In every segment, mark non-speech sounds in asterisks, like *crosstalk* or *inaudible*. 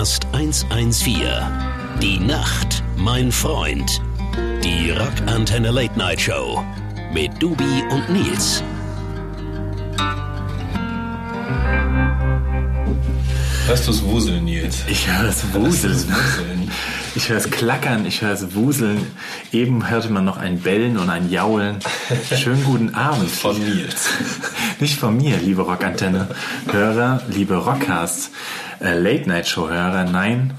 Podcast 114. Die Nacht, mein Freund. Die Rockantenne Late Night Show mit Dubi und Nils. Hörst du es wuseln, Nils? Ich höre es wuseln. Ich höre es klackern, ich höre es wuseln. Eben hörte man noch ein Bellen und ein Jaulen. Schönen guten Abend. Von Nils. Nicht von mir, liebe Rockantenne. Hörer, liebe Rockcasts, äh, Late-Night-Show-Hörer. Nein,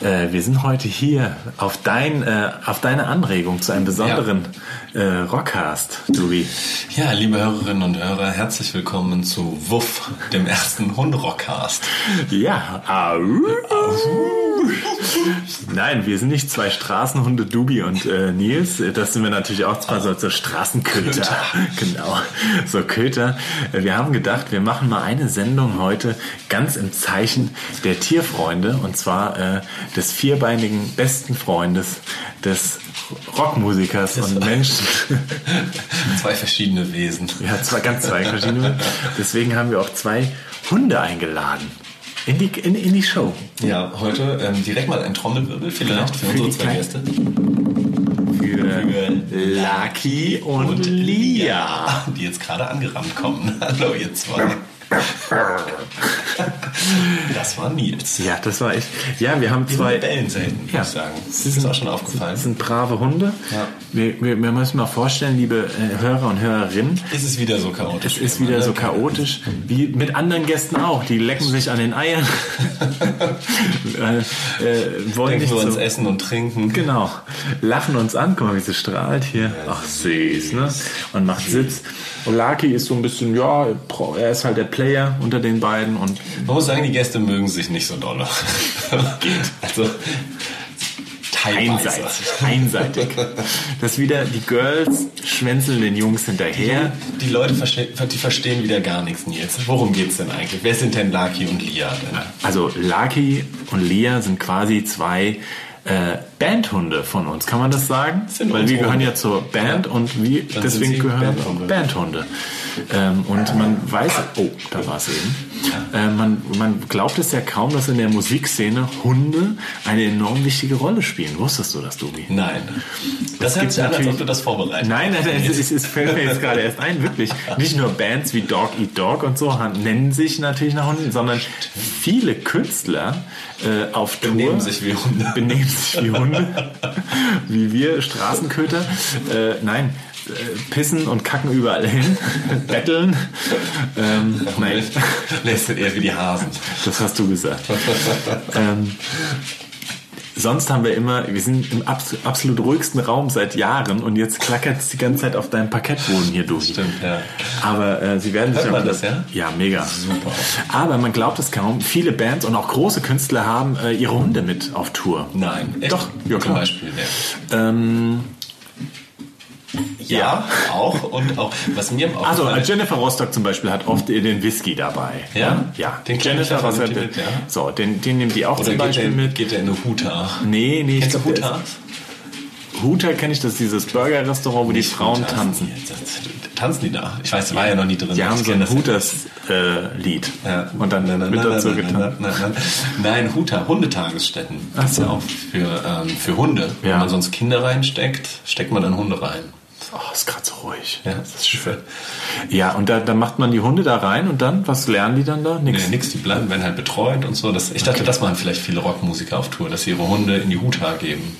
äh, wir sind heute hier auf, dein, äh, auf deine Anregung zu einem besonderen äh, Rockcast, Louis. Ja, liebe Hörerinnen und Hörer, herzlich willkommen zu Wuff, dem ersten Hund-Rockcast. Ja, au. Nein, wir sind nicht zwei Straßenhunde, Dubi und äh, Nils. Das sind wir natürlich auch zwei so, so Straßenköter. genau, so Köter. Wir haben gedacht, wir machen mal eine Sendung heute ganz im Zeichen der Tierfreunde und zwar äh, des vierbeinigen besten Freundes des Rockmusikers und Menschen. *laughs* zwei verschiedene Wesen. Ja, zwei ganz zwei verschiedene. Deswegen haben wir auch zwei Hunde eingeladen. In die, in, in die Show. Ja, heute ähm, direkt mal ein Trommelwirbel vielleicht für, Für unsere die zwei. Gäste. Für Lucky und Lia. Die jetzt gerade angerannt kommen. *laughs* Hallo, ihr zwei. Das war Nils. Ja, das war ich. Ja, wir haben Die zwei. Hunde bellen selten, würde Ja. ich sagen. Das ist sind- auch schon aufgefallen. Das sind brave Hunde. Ja. Wir, wir, wir müssen mal vorstellen, liebe äh, Hörer und Hörerinnen, Ist es wieder so chaotisch? es ist wieder so chaotisch, wie mit anderen Gästen auch. Die lecken sich an den Eiern. *laughs* äh, äh, wollen Denken nicht wir uns so, essen und trinken. Genau. Lachen uns an. Guck mal, wie sie strahlt hier. Ach, süß, ne? Und macht Sitz. Und Lucky ist so ein bisschen, ja, er ist halt der Player unter den beiden und Man muss sagen, die Gäste mögen sich nicht so. Geht. *laughs* Also teilweise. einseitig. Einseitig. Das ist wieder, die Girls schwänzeln den Jungs hinterher. Die Leute verstehen, die verstehen wieder gar nichts, Nils. Worum geht's denn eigentlich? Wer sind denn Laki und Lia denn? Also Lucky und Lea sind quasi zwei äh, Bandhunde von uns, kann man das sagen? Sind Weil wir gehören ja zur Band und wir Dann deswegen gehören Bandhunde. Bandhunde. Ähm, und man weiß, oh, da war es eben. Äh, man, man glaubt es ja kaum, dass in der Musikszene Hunde eine enorm wichtige Rolle spielen. Wusstest du das, Dubi? Nein. Das, Das hört sich an, als natürlich- ob du das vorbereitet Nein, nein, nein, es, ist- es fällt mir jetzt gerade erst ein, wirklich. Nicht nur Bands wie Dog Eat Dog und so nennen sich natürlich nach Hunden, sondern viele Künstler äh, auf Tour Benehmen sich wie Hunde. benehmen sich wie Hunde, *laughs* wie wir Straßenköter. Äh, nein, pissen und kacken überall hin, *laughs* betteln. Ähm, nein, *laughs* Lässt eher wie die Hasen. das hast du gesagt. ähm, sonst haben wir immer, wir sind im abs absolut ruhigsten Raum seit Jahren und jetzt klackert es die ganze Zeit auf deinem Parkettboden hier durch. Stimmt, ja. Aber äh, sie werden sich Hört man auch- das, ja? Ja, mega. Super. Aber man glaubt es kaum. Viele Bands und auch große Künstler haben äh, ihre Hunde mit auf Tour. Nein. Echt? Doch, ja, Zum klar. Beispiel, ja. Ähm, Ja, auch. Und auch, was mir auch also äh, Jennifer Rostock zum Beispiel hat oft äh, den Whisky dabei. Ja? Ja. Den Jennifer Rostock. ja? So, den, den nimmt die auch oder zum Beispiel der, mit. geht der in eine Huta? Nee, nee, ich Kennst du Huta? Huta kenne ich, das ist dieses Burger-Restaurant, wo die Frauen Huta. tanzen. Tanzen die da? Ich weiß, war ja noch nie drin. Die haben so ein das Hooters-Lied. Ja. Und dann nein, wird dazu nein, getan. Nein, Huta, Hundetagesstätten. Ach Das ist so. ja auch für, ähm, für Hunde. Wenn Ja. man sonst Kinder reinsteckt, steckt man dann Hunde rein. Oh, ist gerade so ruhig. Ja, das ist schön. Ja, und da, dann macht man die Hunde da rein und dann, was lernen die dann da? Nix. Nee, nix, die bleiben, werden halt betreut und so. Das, ich dachte, das machen vielleicht viele Rockmusiker auf Tour, dass sie ihre Hunde in die Huta geben.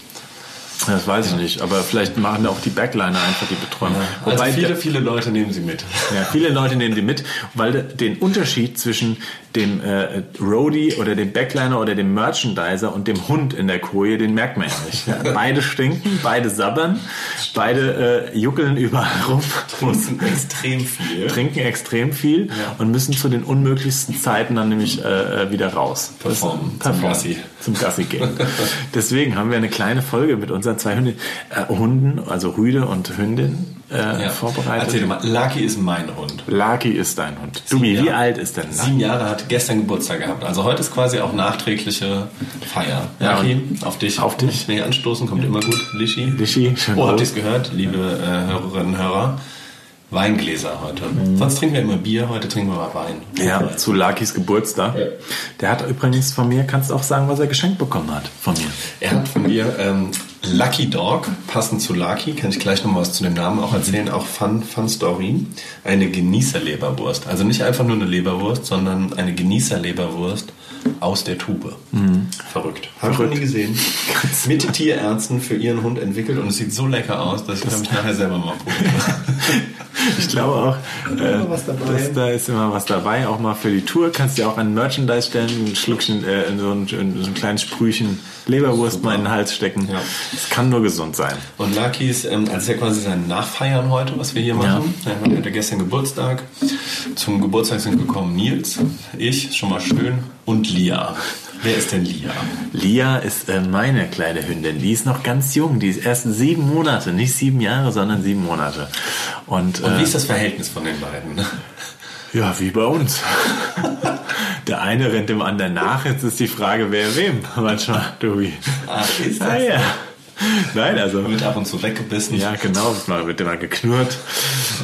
Das weiß ich nicht, aber vielleicht machen auch die Backliner einfach die Betreuung. Also Wobei viele, der- viele Leute nehmen sie mit. Ja, viele Leute nehmen die mit, weil de- den Unterschied zwischen dem äh, Roadie oder dem Backliner oder dem Merchandiser und dem Hund in der Koje, den merkt man ja nicht. Ja, *laughs* beide stinken, beide sabbern, beide äh, juckeln überall rum, *laughs* Trinken extrem viel. trinken extrem viel und müssen zu den unmöglichsten Zeiten dann nämlich äh, äh, wieder raus. Das- Performen, zum performen, Gassi. Zum Gassi gehen. *laughs* Deswegen haben wir eine kleine Folge mit unseren zwei Hunden, äh, Hunden also Rüde und Hündin, äh, Ja. vorbereitet. Erzähl mal, Lucky ist mein Hund. Lucky ist dein Hund. Dumi, wie alt ist denn Lucky? Sieben Jahre hat gestern Geburtstag gehabt. Also heute ist quasi auch nachträgliche Feier. Ja, Lucky, auf dich. auf dich. Nee, anstoßen kommt immer gut. Lischi. Lischi, schön Oh, habt ihr es gehört, liebe äh, Hörerinnen und Hörer? Weingläser heute. Sonst trinken wir immer Bier, heute trinken wir mal Wein. Ja, zu Lakis Geburtstag. Der hat übrigens von mir, kannst du auch sagen, was er geschenkt bekommen hat von mir. Er hat von mir ähm, Lucky Dog, passend zu Lucky, kann ich gleich noch was zu dem Namen auch erzählen, auch Fun, Fun Story, eine Genießerleberwurst. Also nicht einfach nur eine Leberwurst, sondern eine Genießerleberwurst aus der Tube. Verrückt. Habe ich noch nie gesehen. *laughs* Mit Tierärzten für ihren Hund entwickelt und es sieht so lecker aus, dass ich glaube ich nachher selber mal probiere. *laughs* Ich glaube auch, äh, immer was dabei. dass da ist immer was dabei, auch mal für die Tour. Kannst du ja auch ein Merchandise stellen, ein Schluckchen, äh, in so, ein, in so ein kleines Sprühchen Leberwurst mal in den Hals stecken. Ja. Es kann nur gesund sein. Und Lucky ist, ähm, also ist ja quasi sein Nachfeiern heute, was wir hier machen. Er hatte gestern Geburtstag. Zum Geburtstag sind gekommen Nils, ich, schon mal schön, und Lia. Wer ist denn Lia? Lia ist äh, meine kleine Hündin. Die ist noch ganz jung. Die ist erst sieben Monate. Nicht sieben Jahre, sondern sieben Monate. Und, Und äh, wie ist das Verhältnis von den beiden? Ja, wie bei uns. *laughs* Der eine rennt dem anderen nach. Jetzt ist die Frage, wer wem. *laughs* Manchmal, Tobi. Ach, ist Ah, ja. Nein, also. Wird ab und zu weggebissen. Ja, genau, mal wird immer geknurrt.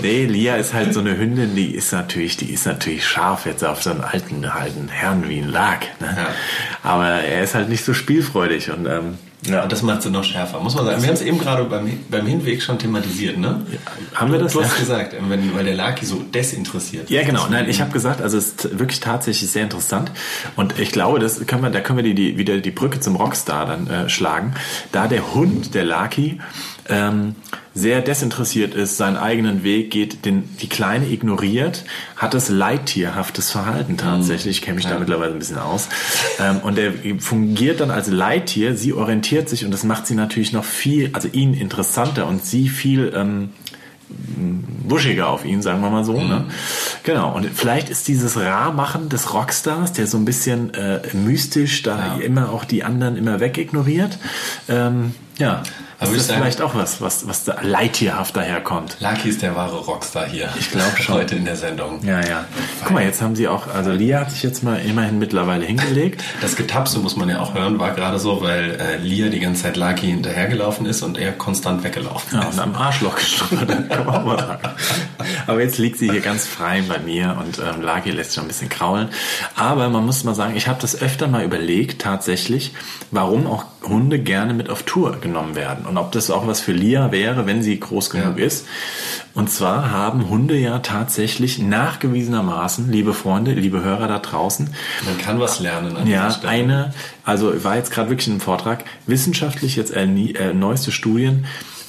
Nee, Lia ist halt so eine Hündin, die ist natürlich, die ist natürlich scharf jetzt auf so einen alten, alten Herrn wie ein Lag. Ne? Ja. Aber er ist halt nicht so spielfreudig und ähm, Ja, und das macht sie noch schärfer, muss man sagen. Wir haben es eben gerade beim, beim Hinweg schon thematisiert, ne? haben wir das? Du hast gesagt, wenn, weil der Lucky so desinteressiert Ja, genau. Nein, ich habe gesagt, also es ist wirklich tatsächlich sehr interessant und ich glaube, das können wir, da können wir die, die, wieder die Brücke zum Rockstar dann äh, schlagen. Da der Hund, der Lucky, ähm, sehr desinteressiert ist, seinen eigenen Weg geht, den die Kleine ignoriert, hat es leittierhaftes Verhalten tatsächlich. Ich kenne mich da mittlerweile ein bisschen aus. Ähm, und er fungiert dann als Leittier. Sie orientiert sich und das macht sie natürlich noch viel, also ihn interessanter und sie viel ähm, wuschiger auf ihn, sagen wir mal so. Ne? Genau. Und vielleicht ist dieses Rar-Machen des Rockstars, der so ein bisschen äh, mystisch da Ja. immer auch die anderen immer wegignoriert, ähm, ja, Ist ich das sagen- vielleicht auch was, was, was da leittierhaft daherkommt. Lucky ist der wahre Rockstar hier. Ich glaub schon. Heute in der Sendung. Ja, ja. Guck mal, jetzt haben sie auch, also Lia hat sich jetzt mal immerhin mittlerweile hingelegt. Das Getapse muss man ja auch hören, war gerade so, weil äh, Lia die ganze Zeit Lucky hinterhergelaufen ist und er konstant weggelaufen Ja, ist. und am Arschloch gestochen, kann man auch mal sagen. Aber jetzt liegt sie hier ganz frei bei mir und ähm, Lagi lässt schon ein bisschen kraulen. Aber man muss mal sagen, ich habe das öfter mal überlegt, tatsächlich, warum auch Hunde gerne mit auf Tour genommen werden. Und ob das auch was für Lia wäre, wenn sie groß genug Ja. ist. Und zwar haben Hunde ja tatsächlich nachgewiesenermaßen, liebe Freunde, liebe Hörer da draußen, Man kann was lernen an ja, Stelle. eine, also war jetzt gerade wirklich in einem Vortrag, wissenschaftlich jetzt äh, äh, neueste Studien,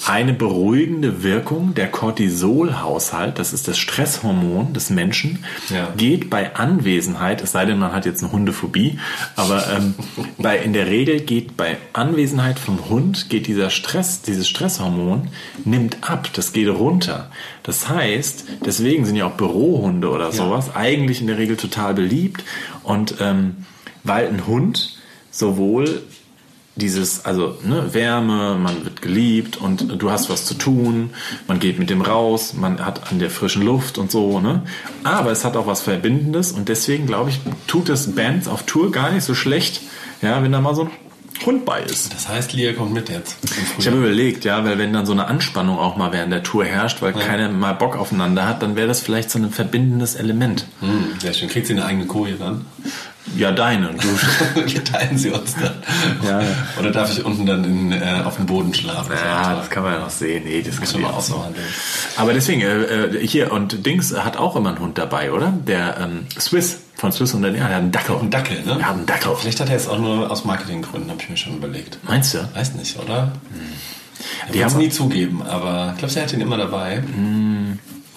eine beruhigende Wirkung der Cortisolhaushalt, das ist das Stresshormon des Menschen, Ja. geht bei Anwesenheit, es sei denn, man hat jetzt eine Hundephobie, aber ähm, *laughs* bei, in der Regel geht bei Anwesenheit vom Hund, geht dieser Stress, dieses Stresshormon, nimmt ab, das geht runter. Das heißt, deswegen sind ja auch Bürohunde oder sowas eigentlich in der Regel total beliebt und ähm, weil ein Hund sowohl dieses, also ne, Wärme, man wird geliebt und du hast was zu tun, man geht mit dem raus, man hat an der frischen Luft und so, ne? Aber es hat auch was Verbindendes und deswegen glaube ich, tut es Bands auf Tour gar nicht so schlecht, ja, wenn da mal so ein Hund bei ist. Das heißt, Lia kommt mit jetzt. Ich habe überlegt, ja, weil wenn dann so eine Anspannung auch mal während der Tour herrscht, weil keiner mal Bock aufeinander hat, dann wäre das vielleicht so ein verbindendes Element. Hm, sehr schön. Kriegt sie eine eigene Koje dann? Ja, deine. Und du, *laughs* Teilen sie uns dann. Ja. Oder darf ich unten dann in, äh, auf dem Boden schlafen? ja, das kann man ja noch sehen. Nee, das Muss kann man mal auch so. ausverhandeln. Aber deswegen, äh, äh, hier, und Dings hat auch immer einen Hund dabei, oder? Der ähm, Swiss, von Swiss und der, ja, der hat einen Dackel. Ein Dackel, ne? Er hat einen Dackel. Vielleicht hat er es auch nur aus Marketinggründen, habe ich mir schon überlegt. Meinst du? Weiß nicht, oder? Er Die wird es haben- nie zugeben, aber ich glaube, er hat ihn immer dabei.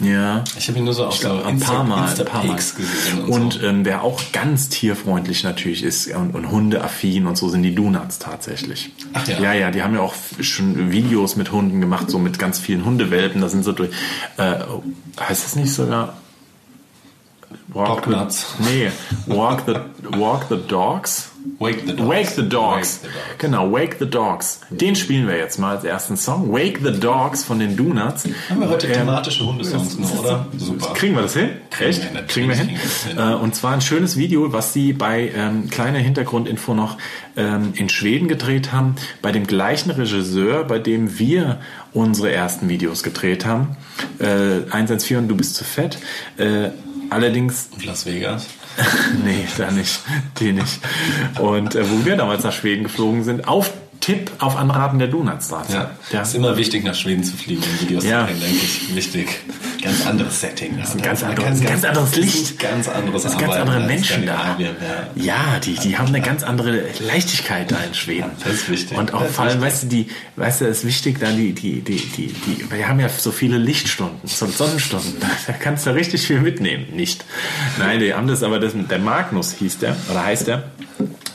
Ja. Ich habe ihn nur so auf so ein paar Mal, ein Insta paar Mal. Gesehen. Und, Und so. ähm, wer auch ganz tierfreundlich natürlich ist und, und hundeaffin und so sind die Donuts tatsächlich. Ach ja. Ja, ja, die haben ja auch schon Videos mit Hunden gemacht, so mit ganz vielen Hundewelpen. Da sind so durch. Äh, heißt das nicht sogar? Walk. The, nee, walk the, walk the Dogs. Wake the Dogs. Wake the Dogs. Wake the Dogs. Genau, Wake the Dogs. Den spielen wir jetzt mal als ersten Song. Wake the Dogs von den Donuts. Haben wir heute Ähm, thematische Hundesongs nur, oder? Super. Kriegen wir das hin? Kriegen Echt? wir, Kriegen wir hin? kriegen wir hin. Äh, und zwar ein schönes Video, was sie bei, ähm, kleiner Hintergrundinfo noch, ähm, in Schweden gedreht haben, bei dem gleichen Regisseur, bei dem wir unsere ersten Videos gedreht haben. Äh, 114 und du bist zu fett. Äh, allerdings Und Las Vegas. *laughs* nee, da nicht. Die nicht. Und äh, wo wir damals nach Schweden geflogen sind, auf Tipp, auf Anraten der Donutsstraße. Ja. ja. Ist immer wichtig, nach Schweden zu fliegen, um Videos Ja. zu drehen, denke ich. Wichtig. Ganz anderes Setting. Das ist ein ganz anderes- ganz anderes Licht. Ganz anderes Das sind ganz andere Menschen da. Ja. Die, die haben eine ganz andere Leichtigkeit da in Schweden. Das ist wichtig. Und auch vor allem, weißt du, die, weißt du, es ist wichtig, da die, die, die, die, die, wir haben ja so viele Lichtstunden, so Sonnenstunden, da kannst du richtig viel mitnehmen. Nicht. Nein, die haben das, aber das, der Magnus hieß der, oder heißt der.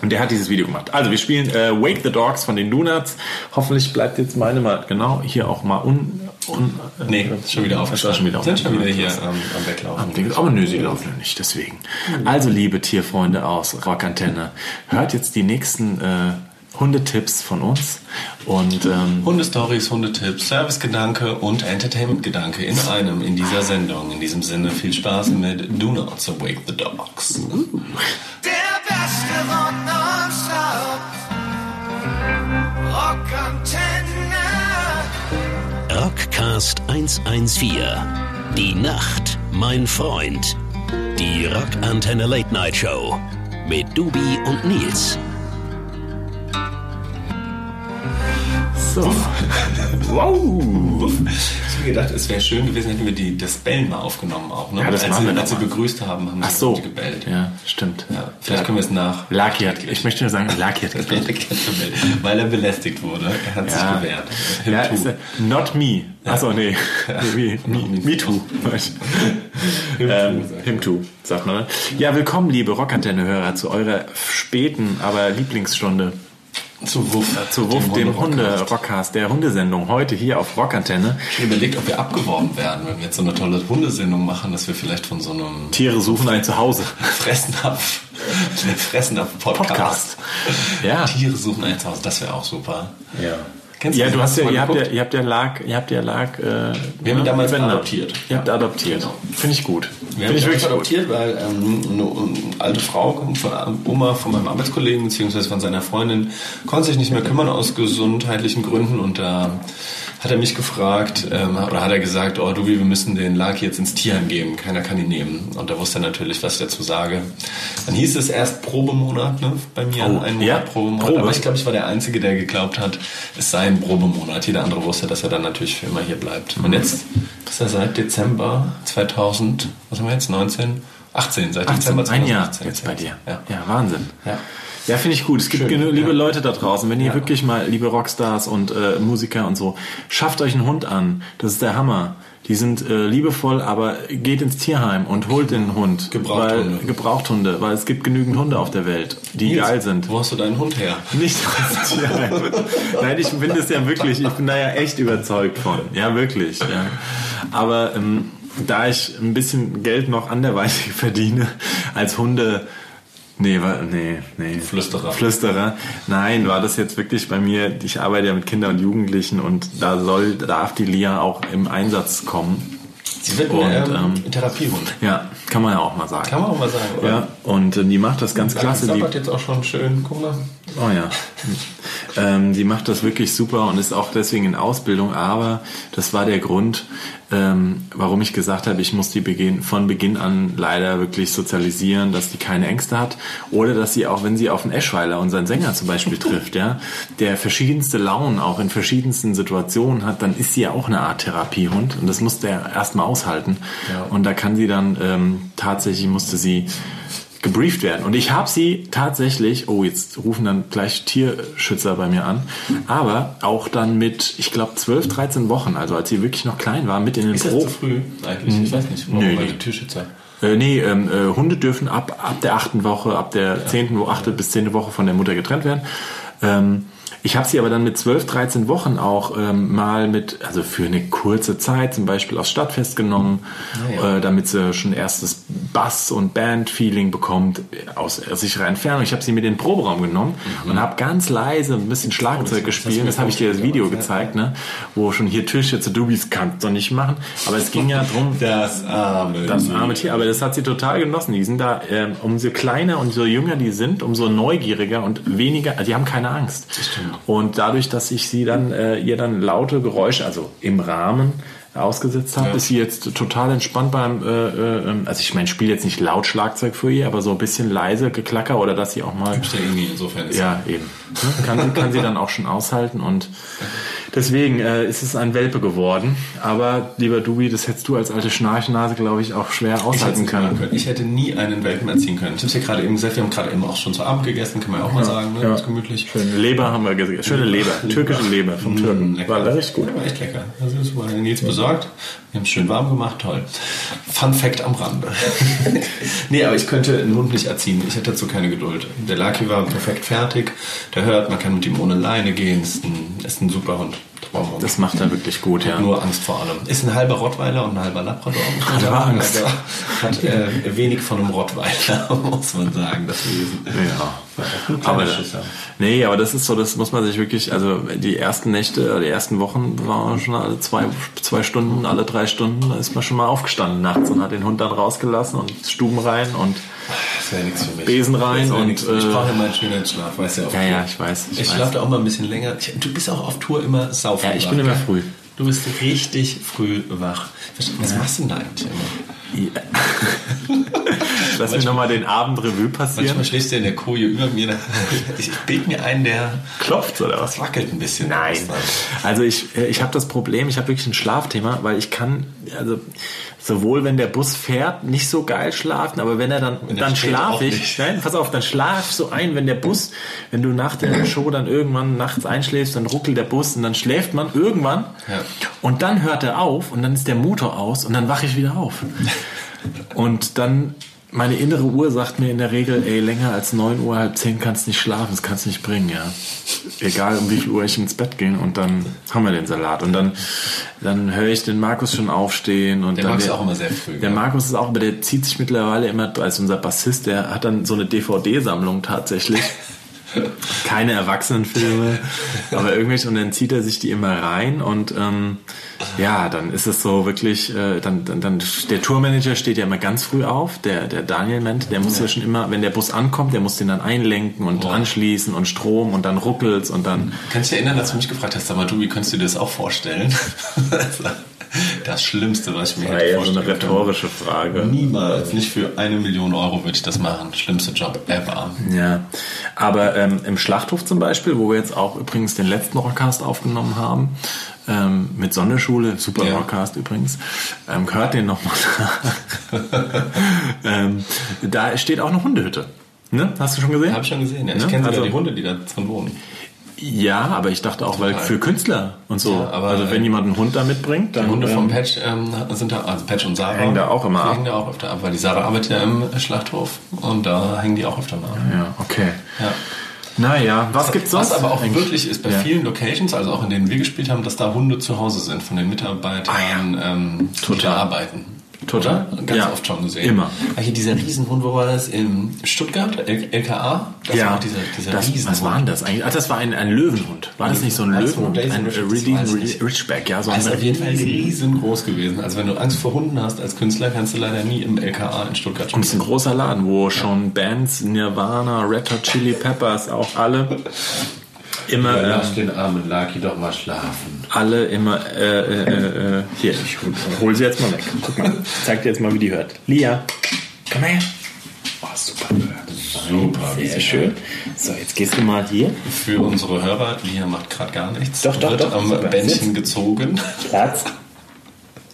Und der hat dieses Video gemacht. Also wir spielen äh, Wake the Dogs von den Donuts. Hoffentlich bleibt jetzt meine mal genau hier auch mal un... un Nee, schon wieder aufgestanden. schon wieder Sind schon wieder hier am, am Weglaufen. Am. Aber nö, sie laufen ja nicht, deswegen. Also, liebe Tierfreunde aus Rockantenne, hört jetzt die nächsten äh, Hundetipps von uns. Und ähm, Hundestories, Hundetipps, Servicegedanke und Entertainmentgedanke in einem in dieser Sendung. In diesem Sinne viel Spaß mit Do Not So Wake the Dogs. Der beste Rock nonstop. Rockantenne. Rockcast 114. Die Nacht, mein Freund. Die Rockantenne Late Night Show. Mit Dubi und Nils. so. wow! Gedacht, es wäre schön gewesen, hätten wir die, das Bellen mal aufgenommen auch. Ne? Ja, das als machen sie, wir Als sie begrüßt haben, haben Ach sie so. gebellt. Ja, stimmt. Ja, vielleicht können wir es nach. Lucky hat, ich möchte nur sagen, *laughs* Lucky hat gebellt. Weil er belästigt wurde. Er hat sich Ja, gewehrt. Him ja too. ist, not me. Achso, nee. *laughs* me, me, me too. *laughs* ähm, him too, sagt man. ne? Ja, willkommen, liebe Rockantenne-Hörer, zu eurer späten, aber Lieblingsstunde Zu Wuff. zu Wuff, dem Hunde-Rockcast. Hunde-Rockcast, der Hundesendung, heute hier auf Rockantenne. Ich habe überlegt, ob wir abgeworben werden, wenn wir jetzt so eine tolle Hundesendung machen, dass wir vielleicht von so einem Tiere suchen ein Zuhause. Fressnapf, Fressnapf Podcast. Podcast. Ja. Tiere suchen ein Zuhause, das wäre auch super. Ja. Kennst Ja, du hast ja, ihr habt ja, ihr habt ja lag, ihr habt ja lag, äh, Wir haben ihn damals Bänder. adoptiert. Ihr habt adoptiert. Genau. Finde ich gut. Wir Finde haben ich ihn wirklich gut. adoptiert, weil ähm, eine, eine alte Frau, von, Oma von meinem Arbeitskollegen beziehungsweise von seiner Freundin, konnte sich nicht mehr kümmern aus gesundheitlichen Gründen und da hat er mich gefragt ähm, oder hat er gesagt, oh du, wir müssen den Lucky jetzt ins Tierheim geben, keiner kann ihn nehmen. Und da wusste er natürlich, was ich dazu sage. Dann hieß es erst Probemonat ne, bei mir, Oh, ein Monat ja, Probemonat. Probe. Aber ich glaube, ich war der Einzige, der geglaubt hat, es sei ein Probemonat. Jeder andere wusste, dass er dann natürlich für immer hier bleibt. Und jetzt ist er seit Dezember 2000, was haben wir jetzt, 19? 18, seit 18, Dezember ein Jahr 2018. jetzt bei dir. Ja. Ja, Wahnsinn. Ja. Ja, finde ich gut. Es gibt Schön, genug, liebe ja. Leute da draußen, wenn ihr Ja. wirklich mal, liebe Rockstars und äh, Musiker und so, schafft euch einen Hund an. Das ist der Hammer. Die sind äh, liebevoll, aber geht ins Tierheim und holt den Hund. Gebrauchthunde. Weil, Gebrauchthunde, weil es gibt genügend Hunde auf der Welt, die Nils, geil sind. Wo hast du deinen Hund her? Nicht ins Tierheim. Nein, ich bin das ja wirklich, ich bin da ja echt überzeugt von. Ja, wirklich. Ja. Aber ähm, da ich ein bisschen Geld noch anderweitig *laughs* verdiene als Hunde. Nee, war, nee, nee. Flüsterer. Flüsterer. Nein, war das jetzt wirklich bei mir, ich arbeite ja mit Kindern und Jugendlichen und da soll, darf die Lia auch im Einsatz kommen. Sie wird Und, ein ähm, Therapiehund. Ja, kann man ja auch mal sagen. Kann man auch mal sagen, oder? Ja, und äh, die macht das ganz klasse. Die, Die jetzt auch schon schön, guck mal. Oh ja. *laughs* ähm, die macht das wirklich super und ist auch deswegen in Ausbildung, aber das war der Grund, ähm, warum ich gesagt habe, ich muss die beginn, von Beginn an leider wirklich sozialisieren, dass die keine Ängste hat oder dass sie auch, wenn sie auf den Eschweiler, unseren Sänger zum Beispiel trifft, ja, der verschiedenste Launen auch in verschiedensten Situationen hat, dann ist sie ja auch eine Art Therapiehund und das muss der erstmal aushalten Ja. und da kann sie dann ähm, tatsächlich musste sie gebrieft werden. Und ich habe sie tatsächlich, oh, jetzt rufen dann gleich Tierschützer bei mir an, aber auch dann mit, ich glaube, 12, 13 Wochen, also als sie wirklich noch klein war, mit in den Ist das Pro. zu früh eigentlich? Ich weiß nicht. Warum nee. den Türschützer? Äh, nee, ähm, äh, Hunde dürfen ab, ab der achten Woche, ab der zehnten, wo achte bis zehnte Woche von der Mutter getrennt werden. Ähm, Ich habe sie aber dann mit 12, 13 Wochen auch ähm, mal mit, also für eine kurze Zeit zum Beispiel aufs Stadtfest genommen, Ah, äh, damit sie schon erstes Bass- und Band-Feeling bekommt aus sicherer Entfernung. Ich habe sie mit in den Proberaum genommen und habe ganz leise ein bisschen Schlagzeug gespielt. Mhm. Oh, mir Das habe ich dir das Video vorgestellt, gezeigt, ne? wo schon hier Tische zu Dubis kannst du nicht machen. Aber es ging ja drum, Das arme. das arme Tier, aber das hat sie total genossen. Die sind da, ähm, umso kleiner und so jünger die sind, umso neugieriger und weniger, die haben keine Angst. Und dadurch, dass ich sie dann, äh, ihr dann laute Geräusche, also im Rahmen ausgesetzt habe, Ja. ist sie jetzt total entspannt beim, äh, äh, also ich meine, ich spiele jetzt nicht laut Schlagzeug für ihr, aber so ein bisschen leise Geklacker oder dass sie auch mal ja irgendwie insofern. Ist ja, eben. Ne? Kann, kann sie dann auch schon aushalten und deswegen äh, ist es ein Welpe geworden. Aber lieber Dubi, das hättest du als alte Schnarchnase, glaube ich, auch schwer Ich aushalten machen können. können. ich hätte nie einen Welpen erziehen können. Ich habe es ja gerade eben gesagt, wir haben gerade eben auch schon zu Abend gegessen, kann man ja auch mal sagen, ne? ja. ganz gemütlich. Schöne Leber haben wir gesehen. Schöne Leber. Türkische Leber vom Türken. lecker. War richtig gut. War echt lecker. Also das war Nils besorgt. Wir haben es schön warm gemacht, toll. Fun Fact am Rande. *laughs* nee, aber ich könnte einen Hund nicht erziehen. Ich hätte dazu keine Geduld. Der Lucky war perfekt fertig. Der hört, man kann mit ihm ohne Leine gehen. Ist ein, ist ein super Hund. Traumhund. Das macht er wirklich gut, ja. Nur Angst vor allem. Ist ein halber Rottweiler und ein halber Labrador. *laughs* Hat sagen. Angst. Also Hat äh, wenig von einem Rottweiler, *laughs* muss man sagen, das Wesen. Ja. Aber, nee, aber das ist so, das muss man sich wirklich, also die ersten Nächte, die ersten Wochen waren schon alle zwei, zwei Stunden, alle drei Stunden, da ist man schon mal aufgestanden nachts und hat den Hund dann rausgelassen und Stuben rein und Das wäre nichts für mich. Besen rein und, äh, Ich brauche ja meinen schönen Schlaf, weißt du ja. auf Ja, ja, ich weiß, ich Ich, schlafe da auch mal ein bisschen länger. Ich, du bist auch auf Tour immer sau früh Ja, ich bin immer früh. Du bist richtig früh wach. Was machst du denn da eigentlich immer? *laughs* Lass mich nochmal den Abend Revue passieren. Manchmal schläfst du in der Koje über mir. *laughs* Ich bild mir einen, der klopft oder was? wackelt ein bisschen. Nein. Also ich, äh, ich habe das Problem, ich habe wirklich ein Schlafthema, weil ich kann, also sowohl wenn der Bus fährt, nicht so geil schlafen, aber wenn er dann, er dann steht, schlaf auch ich, nein, pass auf, dann schlaf so ein, wenn der Bus, wenn du nach der Show dann irgendwann nachts einschläfst, dann ruckelt der Bus und dann schläft man irgendwann Ja. und dann hört er auf und dann ist der Motor aus und dann wache ich wieder auf. Und dann, meine innere Uhr sagt mir in der Regel, ey, länger als 9 Uhr, halb 10 kannst nicht schlafen, das kannst nicht bringen, ja. Egal um wie viel Uhr ich ins Bett gehe und dann haben wir den Salat. Und dann, dann höre ich den Markus schon aufstehen und Der dann. Max ist auch immer sehr früh, Der ja. Markus ist auch, aber der zieht sich mittlerweile immer, als unser Bassist, der hat dann so eine DVD-Sammlung tatsächlich. *laughs* Keine Erwachsenenfilme, aber irgendwelche, und dann zieht er sich die immer rein und ähm, ja, dann ist es so wirklich, äh, dann, dann, dann der Tourmanager steht ja immer ganz früh auf, der, der Daniel Ment, der muss ja. schon immer, wenn der Bus ankommt, der muss den dann einlenken und Oh. anschließen und Strom und dann ruckelt's und dann Kannst du dich erinnern, dass du mich gefragt hast, sag mal, du, wie kannst du dir das auch vorstellen? *laughs* das Schlimmste, was ich mir hätte ja so eine vorstellen können. rhetorische Frage. Niemals, nicht für eine Million Euro würde ich das machen. Schlimmste Job ever. Ja, aber ähm, im Schlachthof zum Beispiel, wo wir jetzt auch übrigens den letzten Rockcast aufgenommen haben, ähm, mit Sonderschule, super Ja. Rockcast übrigens, ähm, hört den nochmal *laughs* ähm, Da steht auch eine Hundehütte. Ne? Hast du schon gesehen? Habe ich schon gesehen, ja. Ich Ne? kenne sogar Also- die Hunde, die da drin wohnen. Ja, aber ich dachte auch, weil Total. für Künstler und so. Ja, aber, also wenn jemand einen Hund da mitbringt, dann Die Hunde vom ähm, Patch ähm, sind da, also Patch und Sarah. Hängen da auch immer die ab. Hängen da auch öfter ab, weil die Sarah arbeitet ja im Schlachthof und da hängen die auch öfter mal. ab. Ja, okay. Ja. Naja, was gibt's sonst? Was aber auch eigentlich? wirklich ist bei Ja. vielen Locations, also auch in denen wir gespielt haben, dass da Hunde zu Hause sind von den Mitarbeitern, ähm, die da arbeiten. Total. Oder? Ganz Ja. oft schon gesehen. Immer. Ah, hier dieser Riesenhund, wo war das? In Stuttgart? L LKA? Das ja, war dieser, dieser das, Riesenhund. was war denn das eigentlich? Ach, das war ein, ein Löwenhund. War das nicht so ein Alles Löwenhund? Ein nicht. Ridgeback, ja, so ein Das ist auf jeden Fall riesengroß gewesen. Also wenn du Angst vor Hunden hast als Künstler, kannst du leider nie im LKA in Stuttgart Und es ist ein spielen. großer Laden, wo schon Bands, Nirvana, Red Hot Chili Peppers, auch alle immer, ähm, den armen Lucky doch mal schlafen. alle immer, äh, äh, äh, äh, hier, ich hol, sie jetzt mal weg. Guck mal, ich zeig dir jetzt mal, wie die hört. Lia, komm her. Oh, super. Super. Sehr schön. So, jetzt gehst du mal hier. Für unsere Hörer, Lia macht gerade gar nichts. Doch, doch, Wird doch, am super. Bändchen Sitz. gezogen. Platz.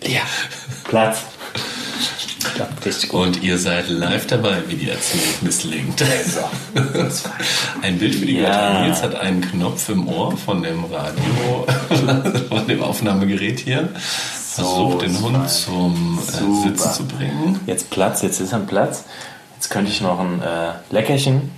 Lia, *laughs* Platz. Ja, richtig gut. Und ihr seid live dabei, wie die Erziehung misslingt. Ein Bild für die Ja. Götter. Nils hat einen Knopf im Ohr von dem Radio, *laughs* von dem Aufnahmegerät hier. Versucht den Hund zum äh. Sitzen zu bringen. Jetzt Platz, jetzt ist er Platz. Jetzt könnte ich noch ein äh, Leckerchen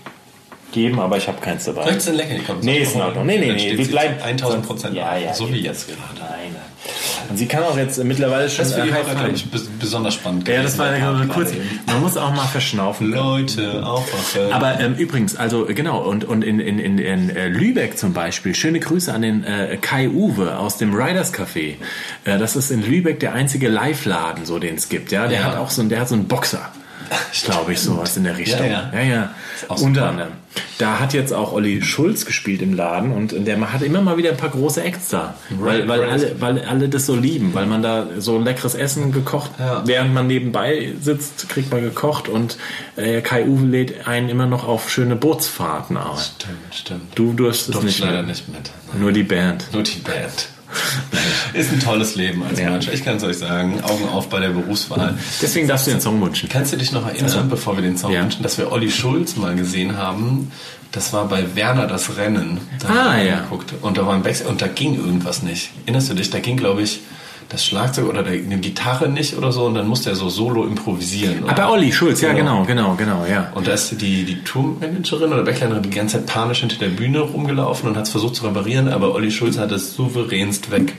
geben, aber ich habe keins dabei. Möchtest du ein Leckerli? Komm, Nee, ist in. Ordnung. Nee, nee, nee. Wir bleiben 1000 Prozent. Ja, ja. So wie jetzt Nein, gerade. nein. Und sie kann auch jetzt mittlerweile schon Das äh, High glaube Five. ich, bes- besonders spannend. Ja, das war ja kurz. gerade eben. Man muss auch mal verschnaufen. Leute, aufwachen. Aber ähm, übrigens, also äh, genau, und, und in, in, in, in äh, Lübeck zum Beispiel, schöne Grüße an den äh, Kai Uwe aus dem Riders Café. Äh, das ist in Lübeck der einzige Live-Laden, so den es gibt. Ja, der Ja. hat auch so, der hat so einen Boxer. Glaube ich, sowas in der Richtung. Ja, ja. ja. ja. Unter anderem. Da hat jetzt auch Olli Schulz gespielt im Laden und der hat immer mal wieder ein paar große Acts da. Weil, weil, right. alle, weil alle das so lieben, weil man da so leckeres Essen gekocht, Ja. während man nebenbei sitzt, kriegt man gekocht und äh, Kai Uwe lädt einen immer noch auf schöne Bootsfahrten aus. Stimmt, stimmt. Du durfst es nicht ich leider mehr. nicht mit. Nur die Band. Nur die Band. *laughs* Ist ein tolles Leben als Ja. Mensch. Ich kann es euch sagen. Augen auf bei der Berufswahl. Deswegen darfst du den Song wünschen. Kannst du dich noch erinnern, bevor wir den Song Ja. wünschen, dass wir Olli Schulz mal gesehen haben? Das war bei Werner das Rennen. Da Ah, ja. geguckt. Und da war ein und da ging irgendwas nicht. Erinnerst du dich? Da ging, glaube ich, das Schlagzeug oder die eine Gitarre nicht oder so und dann musste er so solo improvisieren. Ah, bei Olli Schulz, ja genau, genau, genau, ja. Und da ist die, die Tourmanagerin oder Backlinerin die ganze Zeit panisch hinter der Bühne rumgelaufen und hat es versucht zu reparieren, aber Olli Schulz hat es souveränst weg,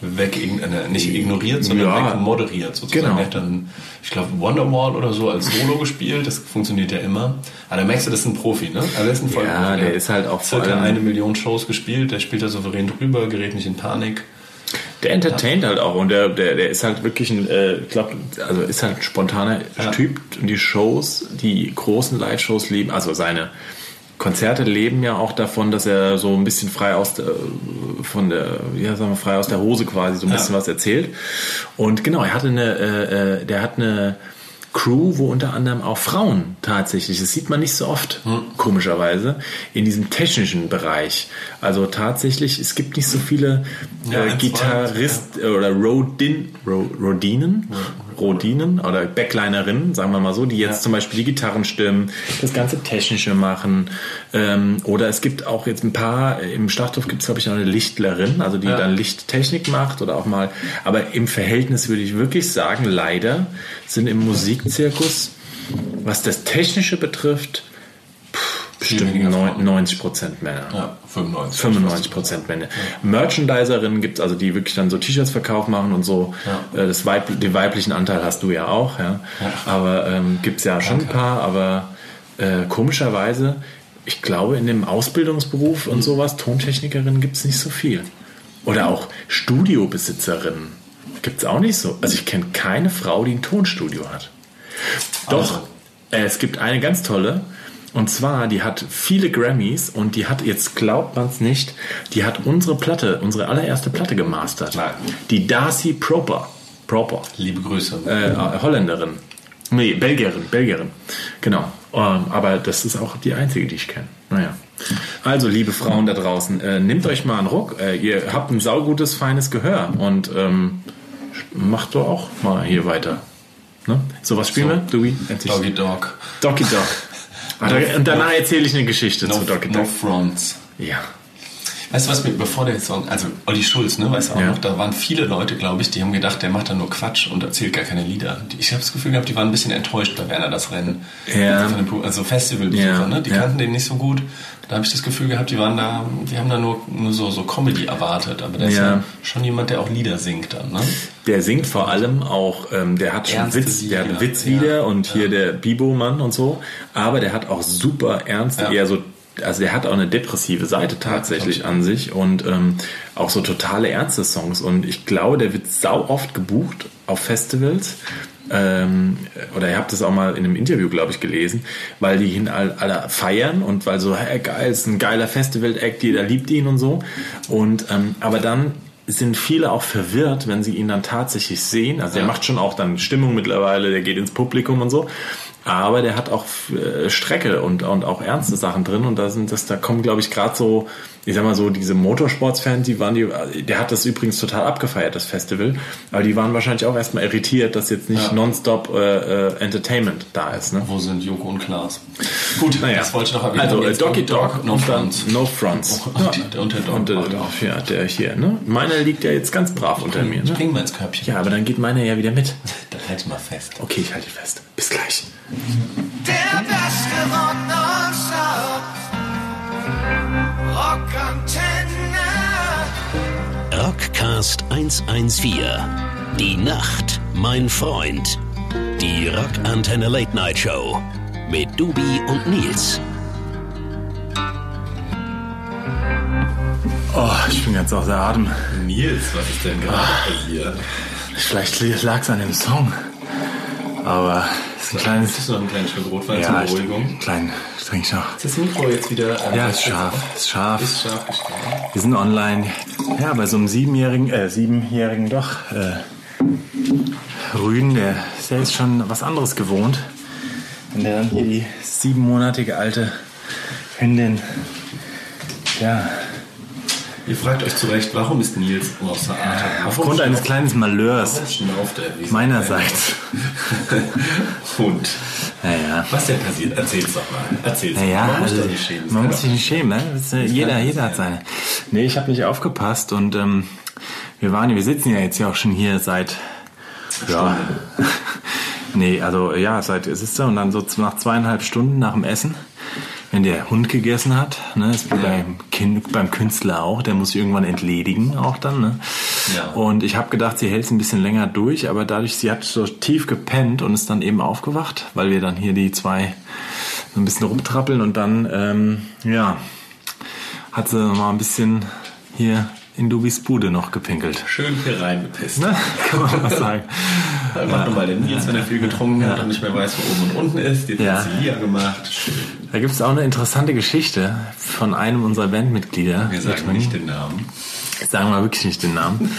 weg äh, nicht ignoriert, sondern Ja. weg moderiert sozusagen. Genau. Er hat dann, ich glaube, Wonderwall oder so als Solo gespielt, das funktioniert ja immer. Aber da merkst du, das ist ein Profi, ne? Also der ist ein Vollprofi. Ja, der ist halt auch circa eine Million Shows gespielt, der spielt da souverän drüber, gerät nicht in Panik. Der entertaint halt auch und der, der, der ist halt wirklich ein, äh, ich glaube, also ist halt ein spontaner Ja. Typ und die Shows, die großen Live-Shows leben, also seine Konzerte leben ja auch davon, dass er so ein bisschen frei aus der, von der, ja, sagen wir, frei aus der Hose quasi so ein Ja. bisschen was erzählt. Und genau, er hatte eine, äh, äh, der hat eine Crew, wo unter anderem auch Frauen tatsächlich, das sieht man nicht so oft, Hm. komischerweise, in diesem technischen Bereich. Also tatsächlich, es gibt nicht so viele Ja, äh, ein, zwei, Gitarrist oder Rodin, Ro, Rodinen, Rodinen oder Backlinerinnen, sagen wir mal so, die jetzt Ja. zum Beispiel die Gitarren stimmen, das ganze Technische machen. Ähm, oder es gibt auch jetzt ein paar, im Schlachthof gibt es glaube ich noch eine Lichtlerin, also die Ja. dann Lichttechnik macht oder auch mal, aber im Verhältnis würde ich wirklich sagen, leider sind im Musikzirkus, was das Technische betrifft, bestimmt weniger neun- Frauen. 90 Prozent Männer. Ja, 95. 95 Prozent Männer. Merchandiserinnen gibt's also, die wirklich dann so T-Shirts verkauf machen und so. Ja. Äh, Das Weib den weiblichen Anteil hast du ja auch, ja. Aber ähm, gibt's ja schon ein paar, aber äh, komischerweise, ich glaube, in dem Ausbildungsberuf und sowas, Tontechnikerinnen gibt's nicht so viel. Oder auch Studiobesitzerinnen. Gibt's auch nicht so. Also ich kenne keine Frau, die ein Tonstudio hat. Doch, Also. äh, es gibt eine ganz tolle. Und zwar, die hat viele Grammys und die hat, jetzt glaubt man es nicht, die hat unsere Platte, unsere allererste Platte gemastert. Nein. Die Darcy Proper. Proper. Liebe Grüße. Äh, Holländerin. Nee, Belgierin, Belgierin. Genau. Ähm, aber das ist auch die einzige, die ich kenne. Naja. Also, liebe Frauen da draußen, äh, nehmt euch mal einen Ruck. Äh, ihr habt ein saugutes, feines Gehör und ähm, macht doch auch mal hier weiter. Ne? So, was spielen So. wir? Dewey? Doggy Dog. Doggy Dog. Und danach erzähle ich eine Geschichte No, zu Doggy no. Fronts. Ja. Weißt du was mir, bevor der Song, also Olli Schulz, ne, weißt du auch Ja. noch, da waren viele Leute, glaube ich, die haben gedacht, der macht da nur Quatsch und erzählt gar keine Lieder. Ich habe das Gefühl gehabt, die waren ein bisschen enttäuscht bei Werner das Rennen. Ja. Pu- Also Festivalbesucher, Ja, ne, die kannten den nicht so gut. Da habe ich das Gefühl gehabt, die waren da, die haben da nur, nur so, so Comedy erwartet. Aber der ist Ja. schon jemand, der auch Lieder singt dann, ne? Der singt vor allem auch, ähm, der hat schon Ernste Witz, der hat Lieder. Witz wieder Ja. und hier der Bibo-Mann und so, aber der hat auch super ernste, Ja. eher so, also der hat auch eine depressive Seite tatsächlich an sich und ähm, auch so totale ernste Songs und ich glaube, der wird sau oft gebucht auf Festivals. Ähm, oder ihr habt es auch mal in einem Interview, glaube ich, gelesen, weil die ihn all- alle feiern und weil so, hey, geil, ist ein geiler Festival-Act, jeder liebt ihn und so. Und ähm, aber dann sind viele auch verwirrt, wenn sie ihn dann tatsächlich sehen. Also der Ja. macht schon auch dann Stimmung mittlerweile, der geht ins Publikum und so. Aber der hat auch äh, Strecke und, und auch ernste Sachen drin und da sind das, da kommen, glaube ich, gerade so, ich sag mal so, diese Motorsportsfans, die waren die, der hat das übrigens total abgefeiert, das Festival, aber die waren wahrscheinlich auch erstmal irritiert, dass jetzt nicht Ja. nonstop äh, äh, Entertainment da ist. Ne? Wo sind Joko und Klaas? Gut, Naja. das wollte ich noch erwähnen. Also äh, Doggy kommt Dog No und dann Fronts. No Fronts. Oh, und die- und der Dog Und der, ja, der hier, ne? Meiner liegt ja jetzt ganz brav unter mir, Ich ne? bring mal ins Körbchen. Ja, aber dann geht meiner ja wieder mit. Dann halt mal fest. Okay, ich halte fest. Bis gleich. Der beste Rock. Rockantenne. Rockcast 114. Die Nacht, mein Freund. Die Rockantenne Late Night Show. Mit Dubi und Nils. Oh, ich bin ganz außer Atem. Nils, was ist denn gerade passiert? Vielleicht lag es an dem Song. Aber ist ein kleines. Ist noch ein kleines Stück Rotwein zur Ja, ich Beruhigung? trinke, klein, ich trinke noch. Ist das Mikro jetzt wieder... äh, Ja, ist scharf, ist scharf. Ist scharf gestellt. Wir sind online. Ja, bei so einem siebenjährigen, äh, siebenjährigen doch, äh, Rüden, der ist ja jetzt schon was anderes gewohnt. Wenn der dann hier die siebenmonatige alte Hündin, ja, Ihr fragt euch zu Recht, warum ist Nils außer Atem? Warum aufgrund eines kleinen Malheurs er? meinerseits. ein *laughs* Hund. Naja. Was denn passiert? Erzähl's doch mal. Erzähl's Naja, doch mal. Man muss also, doch nicht schämen. Man muss sich nicht schämen, ne? Äh, jeder, jeder hat seine. Nee, ich habe nicht aufgepasst und ähm, wir waren, wir sitzen ja jetzt ja auch schon hier seit ja, *laughs* nee, also ja, seit es ist so und dann so nach zweieinhalb Stunden nach dem Essen, wenn der Hund gegessen hat, ne, ist wie beim Kind, beim Künstler auch, der muss sich irgendwann entledigen auch dann, ne. Ja. Und ich habe gedacht, sie hält es ein bisschen länger durch, aber dadurch, sie hat so tief gepennt und ist dann eben aufgewacht, weil wir dann hier die zwei so ein bisschen rumtrappeln und dann, ähm, ja, hat sie mal ein bisschen hier in Dubis Bude noch gepinkelt. Schön hier reingepisst. Ne? *laughs* Kann man mal sagen. Macht nochmal den Nils, wenn er viel getrunken hat und nicht mehr weiß, wo oben und unten ist. Die Ja. hat Celia gemacht. Schön. Da gibt es auch eine interessante Geschichte von einem unserer Bandmitglieder. Wir sagen nicht den Namen. Sagen wir wirklich nicht den Namen.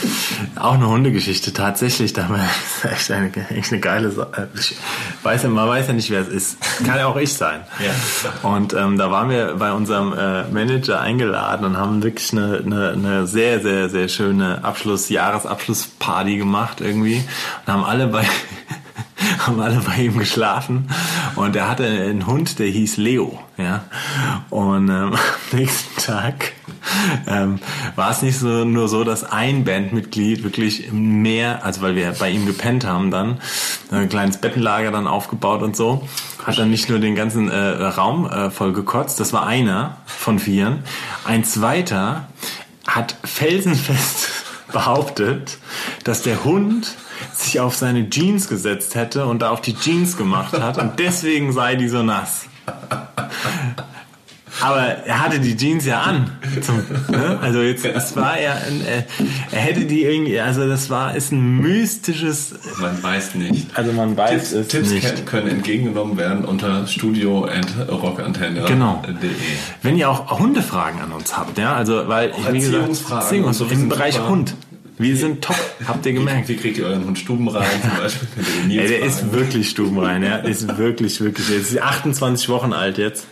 Auch eine Hundegeschichte, tatsächlich. Da das *laughs* ist echt eine, echt eine geile Sache. Ich weiß ja, man weiß ja nicht, wer es ist. Kann ja auch ich sein. Ja. Und ähm, da waren wir bei unserem äh, Manager eingeladen und haben wirklich eine, eine, eine sehr, sehr, sehr schöne Abschluss, Jahresabschlussparty gemacht irgendwie. Und haben alle bei *laughs* haben alle bei ihm geschlafen und er hatte einen Hund, der hieß Leo, ja. Und ähm, *laughs* am nächsten Tag ähm, war es nicht so nur so, dass ein Bandmitglied wirklich mehr, also weil wir bei ihm gepennt haben, dann ein kleines Bettenlager dann aufgebaut und so, hat dann nicht nur den ganzen äh, Raum äh, voll gekotzt, das war einer von vieren. Ein zweiter hat felsenfest *laughs* behauptet, dass der Hund sich auf seine Jeans gesetzt hätte und da auf die Jeans gemacht hat und deswegen sei die so nass. Aber er hatte die Jeans ja an. Zum, ne? Also jetzt, es war ja, ein, äh, er hätte die irgendwie, also das war, ist ein mystisches, Man weiß nicht. also man weiß Tipps, es Tipps nicht. können entgegengenommen werden unter studio rockantenne.de. Genau. Wenn ihr auch Hundefragen an uns habt, ja, also weil ich wie gesagt, wir im Bereich super. Hund, wir sind top, habt ihr gemerkt? Wie kriegt ihr euren Hund Stuben rein zum Beispiel? Ey, der ist fragen. wirklich stubenrein, ja. Ist wirklich, wirklich. Er ist 28 Wochen alt jetzt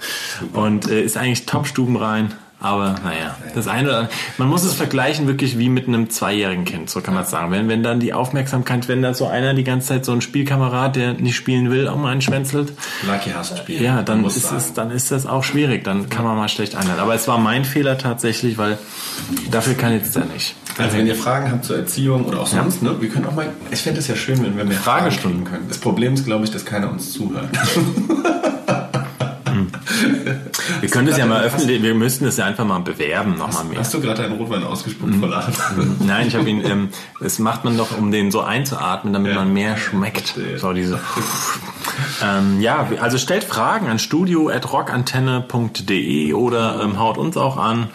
und äh, ist eigentlich top stubenrein. Aber naja, das eine oder andere. Man muss es vergleichen wirklich wie mit einem zweijährigen Kind, so kann man es sagen. Wenn, wenn dann die Aufmerksamkeit, wenn da so einer die ganze Zeit so ein Spielkamerad, der nicht spielen will, um einen schwänzelt, Lucky hasst Spiel. ja, dann ist, sagen. es, dann ist das auch schwierig. Dann kann man mal schlecht einhalten. Aber es war mein Fehler tatsächlich, weil dafür kann jetzt der nicht. Also wenn ihr Fragen habt zur Erziehung oder auch sonst, ne, wir können auch mal, ich fände es ja schön, wenn wir mehr Fragestunden. Können. Das Problem ist, glaube ich, dass keiner uns zuhört. *laughs* *laughs* Wir können das ja mal öffentlich, wir müssten das ja einfach mal bewerben, nochmal mehr. Hast du gerade einen Rotwein ausgespuckt *laughs* Mhm. Nein, ich habe ihn, ähm, das macht man doch, um den so einzuatmen, damit Ja. man mehr schmeckt. So diese. *laughs* ähm, ja, also stellt Fragen an studio.rockantenne.de oder ähm, haut uns auch an.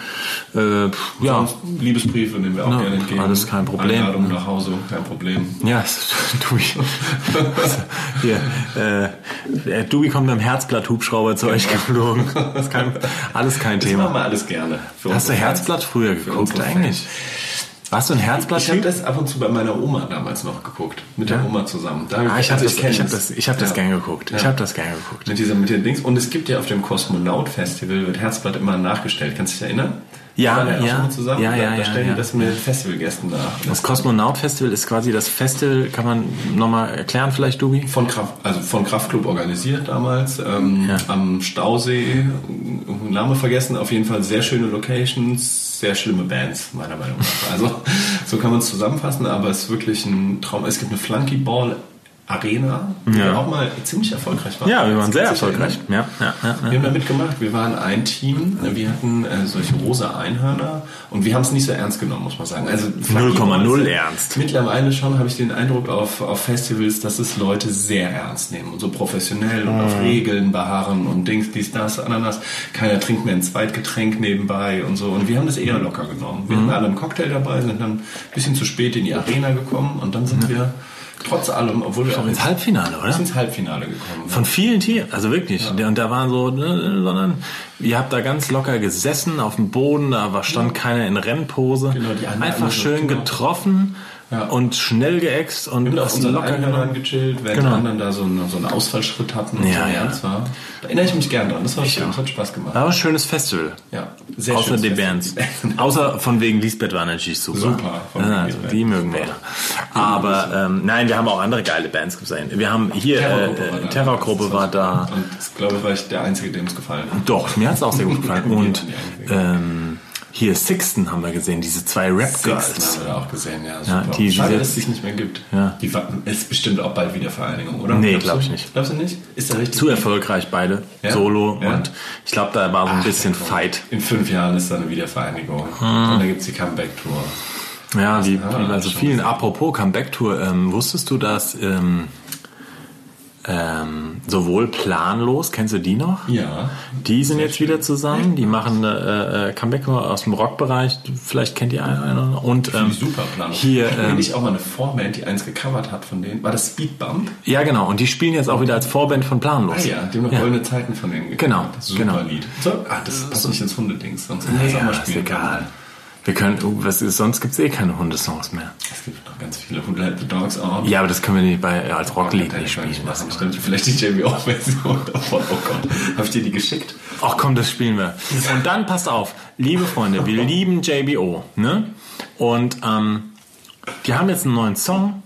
Äh, ja, Liebesbriefe nehmen wir auch Ja, gerne entgegen. alles kein Problem. Einladung nach Hause, kein Problem. ja, es- *laughs* Dubi. Hier, äh, der Dubi kommt mit dem Herzblatt-Hubschrauber zu euch geflogen. Das ist kein, alles kein Das machen Thema. wir alles gerne. Hast du Herzblatt früher geguckt eigentlich? Warst du ein Ich habe das ab und zu bei meiner Oma damals noch geguckt. Mit der Oma zusammen. Da, Ah, ich habe also das, ich hab das, ich hab das Ja. gern geguckt. Ich Ja. habe das gern geguckt. Mit dieser, mit den Dings. Und es gibt ja auf dem Kosmonaut-Festival wird Herzblatt immer nachgestellt. Kannst du dich erinnern? Ja, ja. mal zusammen. Ja, da, ja, da ja, stellen ja. das mit Festivalgästen nach. Das Kosmonaut-Festival ist quasi das Festival, kann man nochmal erklären vielleicht, Dubi? Von Kraft, also von Kraftklub organisiert damals, ähm, Ja. am Stausee, Name vergessen, auf jeden Fall sehr schöne Locations, sehr schlimme Bands, meiner Meinung nach. Also, *laughs* so kann man es zusammenfassen, aber es ist wirklich ein Traum. Es gibt eine Flunkyball Arena, wo Ja. auch mal ziemlich erfolgreich waren. Ja, wir waren sehr erfolgreich. erinnern? Ja, ja, ja, Wir haben da mitgemacht, wir waren ein Team, wir hatten äh, solche rosa Einhörner und wir haben es nicht so ernst genommen, muss man sagen. Also 0,0 ernst. Mittlerweile schon habe ich den Eindruck auf, auf Festivals, dass es Leute sehr ernst nehmen und so professionell und Mhm. auf Regeln beharren und Dings, dies, das, Ananas. Keiner trinkt mehr ein Zweitgetränk nebenbei und so. Und wir haben das eher locker genommen. Mhm. Wir hatten alle einen Cocktail dabei, sind dann ein bisschen zu spät in die Arena gekommen und dann sind wir trotz allem, obwohl wir auch Ins Halbfinale, oder? ins Halbfinale gekommen Von vielen Tieren, also wirklich. Und da waren so, ne, sondern ihr habt da ganz locker gesessen auf dem Boden, da stand keiner in Rennpose. Genau, die Einfach alle so, schön genau. Ja. und schnell geäxt und Wir haben auf unseren locker genommen. gechillt, während Genau. die anderen da so einen, so einen Ausfallschritt hatten und Ja, so ja. war. Da erinnere ich mich gern dran. Das war schön, das hat Spaß gemacht. War ein schönes Festival. Ja, sehr Außer die. Bands. *laughs* Außer von wegen Lisbeth war natürlich super. Super, Ja, also die mögen wir ja. Aber ähm, nein, wir haben auch andere geile Bands gesehen. Wir haben hier Terrorgruppe äh, war da. Terrorgruppe war da. Und ich glaube, war ich der Einzige, dem es gefallen hat. Doch, mir hat es auch sehr gut *laughs* gefallen. Und ähm, hier Sixten haben wir gesehen, diese zwei Rap Sixten Girls. haben wir auch gesehen, ja. Ja, die- Schade, dass es sich nicht mehr gibt. Ja. Die ist bestimmt auch bald wieder Vereinigung, oder? Nee, Glaubst glaub du? ich nicht. Glaubst du nicht? Ist da richtig? Zu erfolgreich beide, Ja? solo. Und ich glaube, da war so ein Ach, bisschen. Fight. In fünf Jahren ist da eine Wiedervereinigung. Hm. Und dann gibt es die Comeback-Tour. Ja, die, Ah, bei so vielen. Apropos Comeback-Tour, ähm, wusstest du, dass ähm, ähm, sowohl planlos, kennst du die noch? Ja. Die sind jetzt wieder zusammen, die machen eine äh, Comeback aus dem Rockbereich, vielleicht kennt ihr einer. Und ähm, super Plan. hier, ähm, nicht auch mal eine Vorband, die eins gecovert hat von denen? War das Speedbump? ja genau, und die spielen jetzt auch wieder als Vorband von Ah Planlos. ja, die haben noch Ja. goldene Zeiten von denen gecovert. Genau, Super genau. Lied. So, ah, das passt nicht ins Hundedings, sonst hätten wir das auch mal ist spielen egal. können. Wir können, oh, was ist, sonst gibt's eh keine Hundesongs mehr. Es gibt noch ganz viele. Who Let the Dogs Out. Ja, aber das können wir nicht bei, als Rocklied nicht spielen. machen. Stimmt, vielleicht die JBO-Version davon. Oh Gott. Habe ich dir die geschickt? Ach komm, das spielen wir. Und dann passt auf, liebe Freunde, wir *laughs* lieben JBO, ne? Und ähm, die haben jetzt einen neuen Song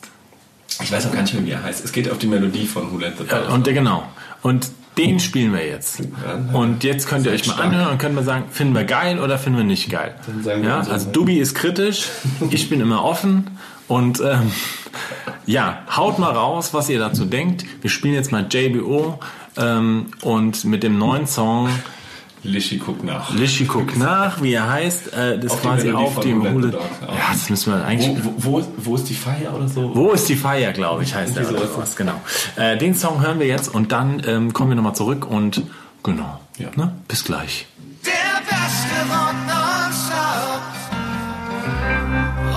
Ich weiß auch gar nicht mehr, wie er heißt. Es geht auf die Melodie von Who Let the äh, Dogs und der genau. Und den spielen wir jetzt. Und jetzt könnt ihr euch mal stark. anhören und könnt mal sagen, finden wir geil oder finden wir nicht geil. Wir Ja, so, also ne? Dubi ist kritisch, ich bin immer offen und ähm, ja, haut mal raus, was ihr dazu denkt. Wir spielen jetzt mal JBO ähm, und mit dem neuen Song Lischi guckt nach. Lischi guckt nach, wie er heißt, äh, das Auf quasi auf dem Hule. Ja, das müssen wir eigentlich. Wo, wo, wo, ist die Feier oder so? Wo ist die Feier, glaube ich, heißt der Irgendwie oder so ist sowas, genau. Äh, den Song hören wir jetzt und dann ähm, kommen wir nochmal zurück und genau. Ja. Ne? Bis gleich. Der beste Rock.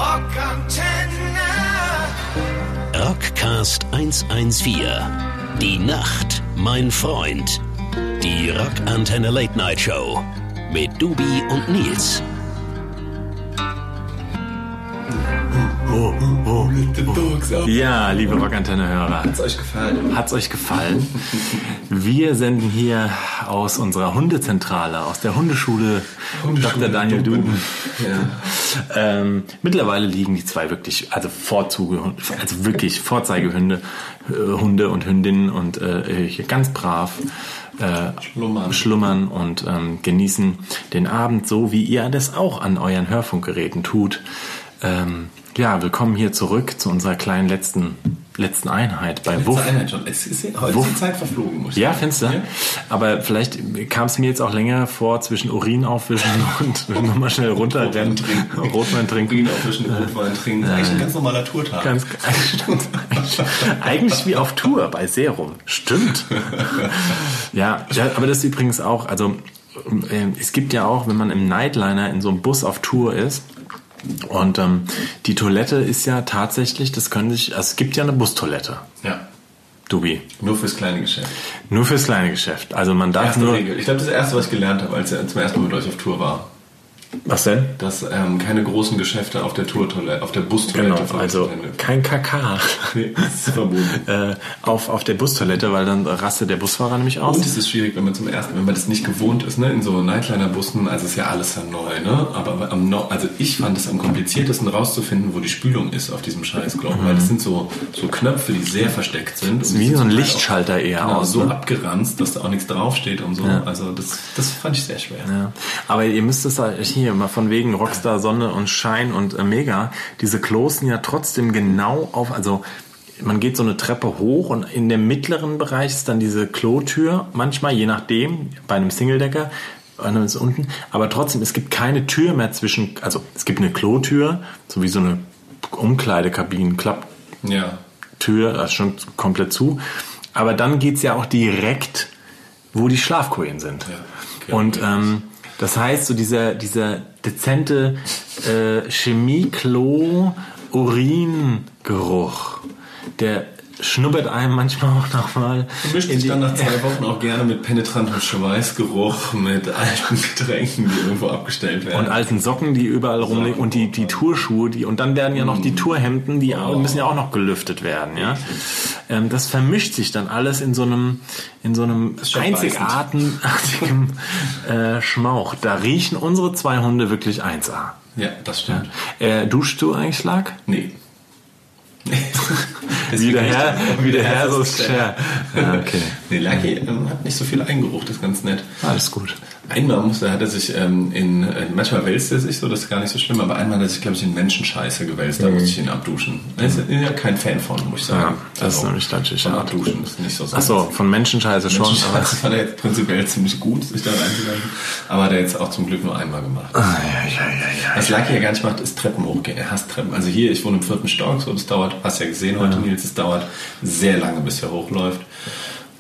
Rockantenne. Rockcast 114. Die Nacht, mein Freund. Die Rockantenne Late Night Show. Mit Dubi und Nils. Ja, liebe Rockantenne-Hörer, Hat's euch gefallen? hat's euch gefallen? Wir senden hier aus unserer Hundezentrale, aus der Hundeschule, Hundeschule Dr. Daniel. Duben. Ja. Ähm, mittlerweile liegen die zwei wirklich, also Vorzuge, also wirklich Vorzeigehunde, äh, Hunde und Hündinnen und äh, hier ganz brav äh, Schlummern. schlummern und ähm, genießen den Abend so, wie ihr das auch an euren Hörfunkgeräten tut. Ähm, ja, willkommen hier zurück zu unserer kleinen letzten, letzten Einheit bei Wuff. Einheit schon. Es ist, heute Wuff. die Zeit verflogen, muss Ja, findest du? Aber vielleicht kam es mir jetzt auch länger vor zwischen Urin aufwischen *laughs* und nochmal schnell runterrennen, Rotwein trinken. *laughs* Urin aufwischen, Rotwein trinken. Das ist eigentlich ein ganz normaler Tourtag. Ganz, stimmt. *laughs* Eigentlich wie auf Tour bei Serum. Stimmt. Ja, ja, aber das ist übrigens auch, also äh, es gibt ja auch, wenn man im Nightliner in so einem Bus auf Tour ist, und ähm, die Toilette ist ja tatsächlich, das können sich, also es gibt ja eine Bustoilette, ja. Dubi. Nur fürs kleine Geschäft. Nur fürs kleine Geschäft. Also man darf Erste nur. Regel. Ich glaube, das ist das erste, was ich gelernt habe, als ich zum ersten Mal mit euch auf Tour war. Was denn? Dass ähm, keine großen Geschäfte auf der Tourtoilette, auf der Bustoilette Genau, also kein KK Nee, das ist verboten. *laughs* äh, auf, auf der Bustoilette, weil dann rastet der Busfahrer nämlich aus. Und es ist schwierig, wenn man zum ersten, wenn man das nicht gewohnt ist, ne, in so Nightliner-Bussen, also ist ja alles dann neu, ne? Aber am, also ich fand es am kompliziertesten rauszufinden, wo die Spülung ist auf diesem Scheißglocke, weil das sind so, so Knöpfe, die sehr versteckt sind. Und wie die so ein Lichtschalter eher genau, aus, so ne? abgeranzt, dass da auch nichts draufsteht und so. Also das, das fand ich sehr schwer. Ja. Aber ihr müsst es halt hier mal von wegen Rockstar Sonne und Schein und äh, Mega, diese Klos sind ja trotzdem genau auf, also man geht so eine Treppe hoch und in dem mittleren Bereich ist dann diese Klotür, manchmal je nachdem, bei einem Singledecker, einem ist unten, aber trotzdem, es gibt keine Tür mehr zwischen, also es gibt eine Klotür, so wie so eine Umkleidekabinen, Klapptür, Ja. also schon komplett zu, aber dann geht's ja auch direkt, wo die Schlafkojen sind. Ja, okay. Und ähm, das heißt, so dieser, dieser dezente äh, Chemie-Klo-Urin-Geruch, der schnuppert einem manchmal auch nochmal. Mischt sich dann nach zwei Wochen auch gerne mit penetrantem Schweißgeruch, mit alten Getränken, die irgendwo abgestellt werden. und alten Socken, die überall rumliegen und die, die Tourschuhe, die und dann werden ja noch die Tourhemden, die auch- müssen ja auch noch gelüftet werden, ja. Ähm, das vermischt sich dann alles in so einem in so einem einzigartigen *laughs* äh, Schmauch. Da riechen unsere zwei Hunde wirklich 1A. ja, das stimmt. Äh, duschst du eigentlich Schlag? Nee. *laughs* Wie der Herr, wie der Herr so ist ist Ja, okay. Nee, Lucky ähm, hat nicht so viel Eigengeruch, das ist ganz nett. Alles gut. Einmal musste, hat er sich ähm, in, äh, manchmal wälzt er sich so, das ist gar nicht so schlimm, aber einmal hat er sich, glaube ich, in Menschenscheiße gewälzt, da musste ich ihn abduschen. Er ist ja kein Fan von, muss ich sagen. Ja, das ist nämlich natürlich von. Abduschen ist nicht so Achso, von Menschenscheiße schon. Menschenscheiße *laughs* fand er jetzt prinzipiell ziemlich gut, sich da reinzuwerfen, aber hat er jetzt auch zum Glück nur einmal gemacht. Ah, ja, ja, ja, ja. Was Lucky ja gar nicht macht, ist Treppen hochgehen. Er hasst Treppen. Also hier, ich wohne im vierten Stock, so das dauert, hast ja gesehen heute, Nils, es dauert sehr lange, bis er hochläuft.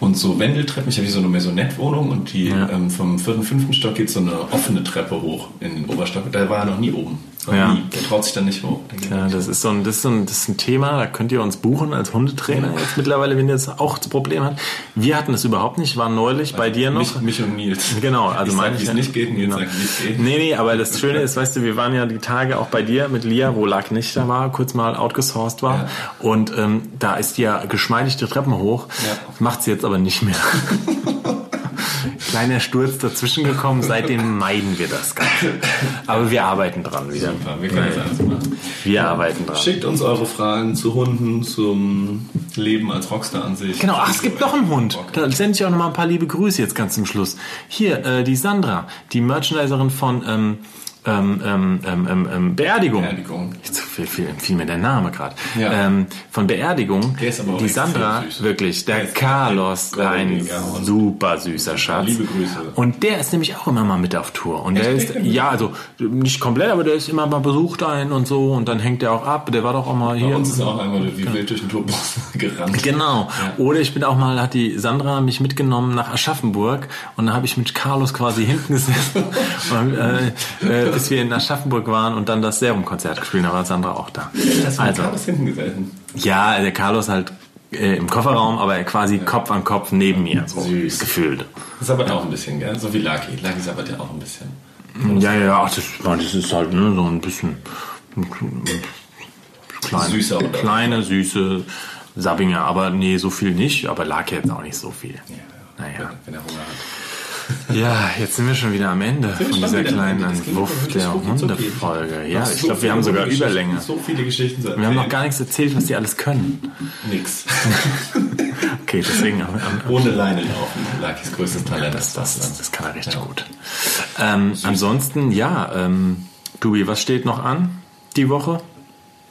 Und so Wendeltreppen, ich habe hier so eine Maisonette-Wohnung und die ähm, vom vierten, fünften Stock geht so eine offene Treppe hoch in den Oberstock. Da war er noch nie oben. Ja. nie. Der traut sich dann nicht hoch. Ja, nicht das ist, so ein, das, ist so ein, das ist ein Thema, da könnt ihr uns buchen als Hundetrainer jetzt mittlerweile, wenn ihr das auch das Problem habt. Wir hatten es überhaupt nicht, waren neulich bei dir noch. Mich, mich und Nils. Genau, also ich meine ich es nicht geht, Nils Genau. sagt, es geht. Nee, nee, aber das Schöne ist, weißt du, wir waren ja die Tage auch bei dir mit Lia, wo Lag nicht da war, kurz mal outgesourced war. Ja. Und ähm, da ist die ja geschmeidig die Treppen hoch. Ja. Macht sie jetzt aber nicht mehr. *laughs* Kleiner Sturz dazwischen gekommen, seitdem meiden wir das Ganze. Aber wir arbeiten dran wieder. Super, wir können das alles machen. Wir arbeiten dran. Schickt uns eure Fragen zu Hunden, zum Leben als Rockstar an sich. Genau, ach, es gibt noch einen Hund. Da sende ich auch noch mal ein paar liebe Grüße jetzt ganz zum Schluss. Hier, äh, die Sandra, die Merchandiserin von ähm, ähm, ähm, ähm, ähm, ähm, Beerdigung. Beerdigung. Jetzt fiel, fiel, fiel mir der Name gerade. Ja. Von Beerdigung. Der ist aber auch die Sandra, süß. wirklich, der Der ist Carlos, ein ein super süßer Schatz. Liebe Grüße. Und der ist nämlich auch immer mal mit auf Tour. Und der Echt? ist, Echt? ja, also nicht komplett, aber der ist immer mal besucht einen und so. Und dann hängt der auch ab. Der war doch auch mal hier. Bei uns ist auch einmal wie wild durch den Tourbus *laughs* gerannt. Genau. Oder ich bin auch mal, hat die Sandra mich mitgenommen nach Aschaffenburg und da habe ich mit Carlos quasi hinten gesessen, *laughs* und, äh, äh, bis wir in Aschaffenburg waren und dann das Serumkonzert gespielt. Da war Sandra auch da. Hast du Also, also. hinten gesessen? ja, der Carlos halt äh, im Kofferraum, aber quasi Kopf an Kopf neben mir, so Süß. gefühlt. Das sabbert auch ein bisschen, gell? So wie Lucky. Lucky sabbert ja auch ein bisschen. Ja, ja, ja, ach, das, das ist halt ne, so ein bisschen kleine, Süßer, oder? kleine, süße Sabinger, aber nee, so viel nicht, aber lag jetzt auch nicht so viel. Naja. Wenn er Hunger hat. Ja, jetzt sind wir schon wieder am Ende von dieser kleinen wirklich der so. Hundefolge. Ja, Noch ich so glaube, wir haben sogar Überlänge. So viele Geschichten Wir haben noch gar nichts erzählt, was die alles können. Nix. *laughs* Okay, deswegen am, am, Ohne Leine laufen. Luckys größtes Talent das, ist das, das. das, das kann er richtig gut. Ähm, ansonsten, ja, ähm, Dubi, was steht noch an die Woche?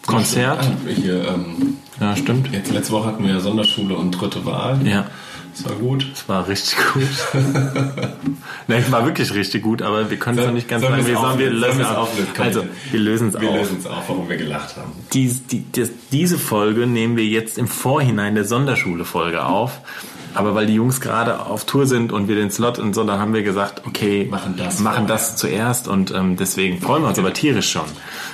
Konzert? Ah, Hier, ähm, Ja, stimmt. jetzt letzte Woche hatten wir ja Sonderschule und dritte Wahl. Ja, Das war gut. es war richtig gut. *laughs* Nein, es war wirklich richtig gut, aber wir können es noch nicht ganz sagen. wir Wir, es sagen, wir auflösen? lösen es wir es auf. Also, wir lösen es Wir auf. lösen es auf, warum wir gelacht haben. Dies, die, das, diese Folge nehmen wir jetzt im Vorhinein der Sonderschule-Folge auf. Aber weil die Jungs gerade auf Tour sind und wir den Slot und so, dann haben wir gesagt, okay, Machen das machen das zuerst und ähm, deswegen freuen wir uns aber tierisch schon.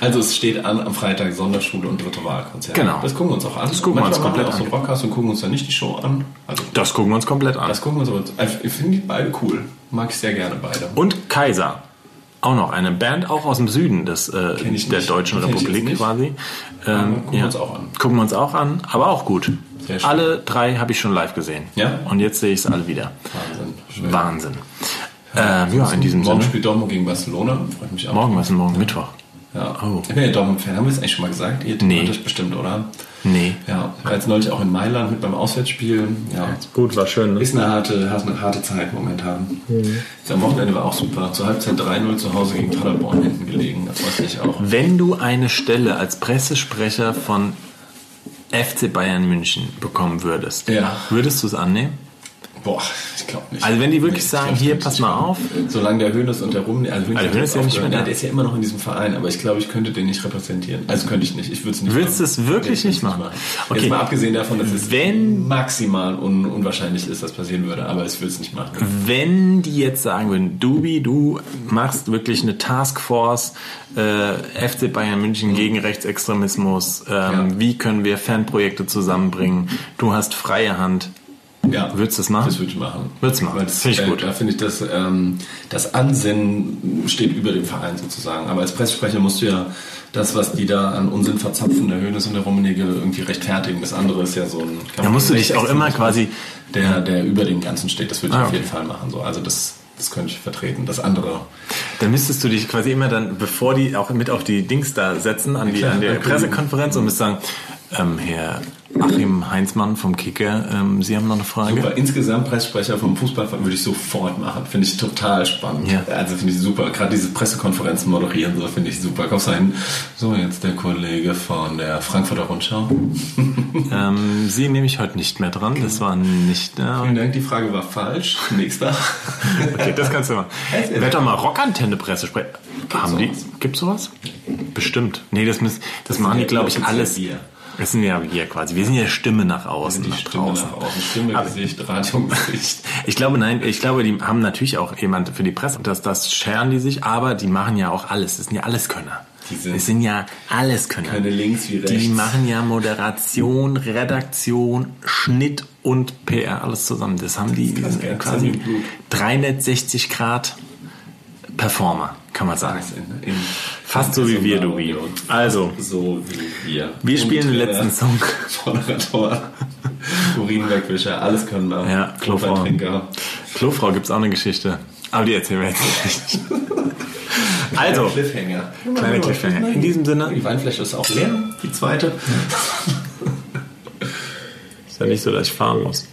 Also es steht an am Freitag Sonderschule und dritte Wahlkonzert. Genau. Das gucken wir uns auch an. Das gucken wir uns komplett wir auch so einen Podcast und gucken uns dann nicht die Show an. Also Das gucken wir uns komplett an. das gucken wir uns aber. Also, Ich finde die beide cool. Mag ich sehr gerne beide. Und Kaiser. Auch noch eine Band, auch aus dem Süden des, äh, der. Deutschen Kenn Republik quasi. Ähm, gucken wir uns auch an. Gucken wir uns auch an, aber auch gut. Alle drei habe ich schon live gesehen. Ja? Und jetzt sehe ich es alle wieder. Wahnsinn. Wahnsinn. Ähm, ja, in diesem Morgen Sinne. spielt Dortmund gegen Barcelona. Freut mich auch. Morgen, was ist denn morgen? Mittwoch? Ja. Oh. Ich bin ja Dortmund-Fan. Haben wir es eigentlich schon mal gesagt? Ihr Nee. das bestimmt, oder? Nee. Ja. Ich war jetzt neulich auch in Mailand mit beim Auswärtsspiel. Ja. Gut, war schön. Ne? Ist eine harte, eine harte Zeit momentan. Jetzt Am Wochenende war auch super. Zur Halbzeit 3-0 zu Hause gegen Paderborn hinten gelegen. Das weiß ich auch. Wenn du eine Stelle als Pressesprecher von FC Bayern München bekommen würdest, Ja. würdest du es annehmen? Boah, ich glaube nicht. Also wenn die wirklich Nee, sagen, hier, pass mal auf. Solange der Hönes und der Rum, also Hönes, Also hat Hönes ist ja nicht mehr da. Der ist ja immer noch in diesem Verein, aber ich glaube, ich könnte den nicht repräsentieren. Also könnte ich nicht. Ich würde es nicht Willst du es wirklich nicht würd's machen? Okay. Jetzt mal abgesehen davon, dass es Wenn- maximal un unwahrscheinlich ist, dass passieren würde, aber ich will es nicht machen. Wenn die jetzt sagen würden, Dubi, du machst wirklich eine Taskforce äh, FC Bayern München gegen Rechtsextremismus, ähm, Ja. wie können wir Fanprojekte zusammenbringen, du hast freie Hand, Ja. Würdest du das machen? Das würde ich machen. Würdest du machen? Das, Finde ich äh, gut. Da finde ich, dass ähm, das Ansinnen steht über dem Verein sozusagen. Aber als Pressesprecher musst du ja das, was die da an Unsinn verzapfen, der Hönes und der Rummenigge, irgendwie rechtfertigen. Das andere ist ja so ein... Da musst du dich auch immer quasi- Der, der über dem Ganzen steht, das würde ich Ah, auf okay. jeden Fall machen. So. Also das, das könnte ich vertreten. Das andere... dann müsstest du dich quasi immer dann, bevor die auch mit auf die Dings da setzen, an die, an ja, Pressekonferenz und müsst sagen, ähm, Herr Achim Heinzmann vom Kicker, ähm, Sie haben noch eine Frage? Super. Insgesamt Pressesprecher vom Fußballverein würde ich sofort machen. Finde ich total spannend. Ja. Also finde ich super. Gerade diese Pressekonferenzen moderieren, so finde ich super. Kommst du hin? So, jetzt der Kollege von der Frankfurter Rundschau. *laughs* Ähm, Sie nehme ich heute nicht mehr dran, das war nicht... Äh, Vielen Dank, die Frage war falsch. Nächster. *laughs* Okay, das kannst du machen. Werd doch mal Rockantenne-Presse sprechen. Haben die? sowas? Gibt's sowas? Bestimmt. Nee, das, müssen, das machen die, glaube ich, alles. wir. Das sind ja wir quasi. Wir sind ja Stimme nach außen, Die nach Stimme draußen. nach außen. Stimme, Aber- Gesicht, Radio, Gesicht. *laughs* Ich glaube, nein, ich glaube, die haben natürlich auch jemand für die Presse. Das, das scheren die sich, aber die machen ja auch alles. Das sind ja Alleskönner. Die sind- das sind ja Alleskönner. Keine links wie rechts. Die machen ja Moderation, Redaktion, Schnitt und PR, alles zusammen. Das haben die, quasi Das haben die im Blut. 360 Grad Performer, kann man sagen. In, in Fast so wie wir, Dubi. Also, So wie wir. wir spielen den letzten Song. *laughs* Moderator, Urinwegwischer, alles können wir. Ja, Klofrau. Klofrau gibt's auch eine Geschichte. Aber die erzählen wir jetzt nicht. *laughs* Also, Cliffhanger. kleine Cliffhanger. In diesem Sinne, Die Weinflasche ist auch leer, die zweite. *laughs* ist ja nicht so, dass ich fahren muss.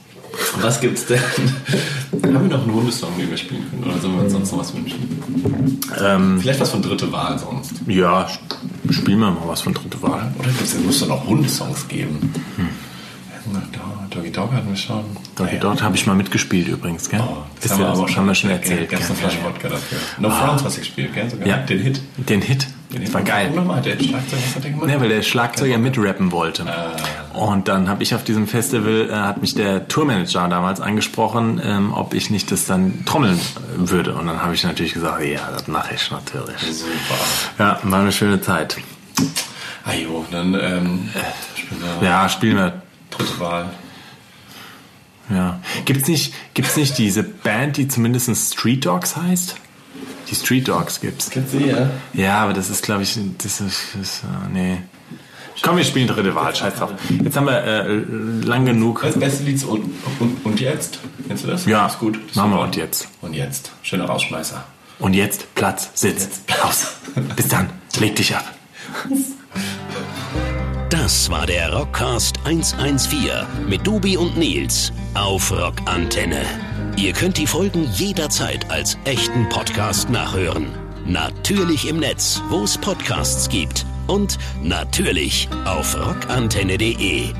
Was gibt's denn? Haben wir noch einen Hundesong, den wir spielen können? Oder sollen wir uns sonst noch was wünschen? Ähm, Vielleicht was von dritte Wahl sonst. ja, spielen wir mal was von dritte Wahl. Oder gibt's, muss doch noch Hundesongs geben? Da, Doggy Dog hatten wir schon. Dort, dort habe ich mal mitgespielt übrigens, gell? Oh, das Ist haben wir aber auch haben wir schon erzählt. Gab's eine? Flasche Wodka dafür. No Frowns hast du gespielt, gell? Sogar. Ja. Den Hit. Den Hit. Das war geil. Nochmal, der Schlagzeug, was hat der gemacht? Ja, weil der Schlagzeuger mitrappen wollte. Und dann habe ich auf diesem Festival, äh, hat mich der Tourmanager damals angesprochen, ähm, ob ich nicht das dann trommeln würde. Und dann habe ich natürlich gesagt, ja, das mache ich natürlich. Super. Ja, war eine schöne Zeit. Ah jo, dann ähm, spielen wir Ja, spielen wir. dritte Wahl. Ja. Gibt's nicht, gibt's nicht diese Band, die zumindest Street Dogs heißt? Die Street Dogs gibt's. Kennst du die, ja? Ja, aber das ist, glaube ich, das ist, das, äh, nee. Komm, wir spielen dritte Wahl, scheiß drauf. Jetzt haben wir äh, lang genug. Das beste Lied ist und, und, und jetzt. Kennst du das? Ja, ist gut. Das machen wir und jetzt. Und jetzt. Schöner Rausschmeißer. Und jetzt Platz, Sitz, aus. Bis dann, leg dich ab. Das war der Rockcast 114 mit Dubi und Nils auf Rockantenne. Ihr könnt die Folgen jederzeit als echten Podcast nachhören. Natürlich im Netz, wo es Podcasts gibt. Und natürlich auf rockantenne.de.